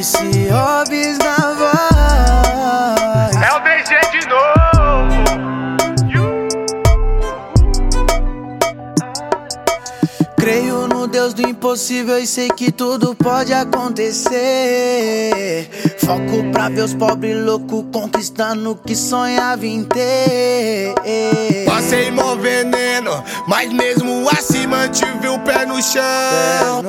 MC Robes na voz. É o BG de novo. Creio no Deus do impossível e sei que tudo pode acontecer. Foco pra ver os pobres loucos conquistando o que sonhava em ter. Passei mó veneno, mas mesmo assim mantive o pé no chão.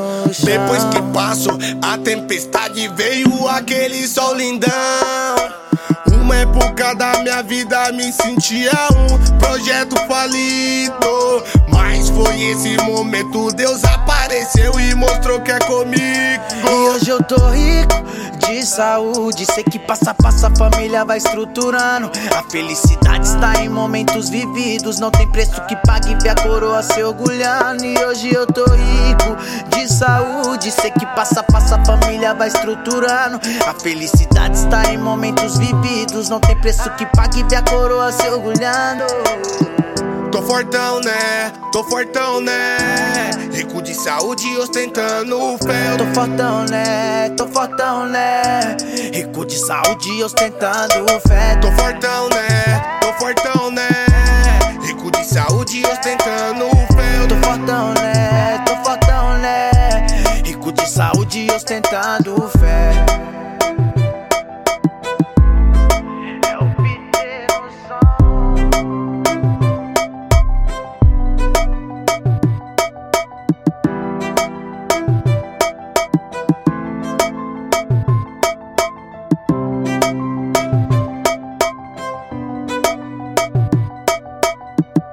Depois que passou a tempestade, veio aquele sol lindão. Uma época da minha vida me sentia um projeto falido. Mas foi esse momento, Deus apareceu e mostrou que é comigo. Hoje eu tô rico de saúde. Sei que passa a passo a família vai estruturando. A felicidade está em momentos vividos. Não tem preço que pague ver a coroa se orgulhando. E hoje eu tô rico de saúde. Sei que passa a passo a família vai estruturando. A felicidade está em momentos vividos. Não tem preço que pague ver a coroa se orgulhando. Tô fortão, né? Tô fortão, né? Rico de saúde, ostentando fé. Tô fortão, né? Tô fortão, né? Rico de saúde, ostentando fé. Tô fortão, né? Tô fortão, né? Rico de saúde, ostentando fé. Tô fortão, né? Tô fortão, né? Rico de saúde, ostentando fé.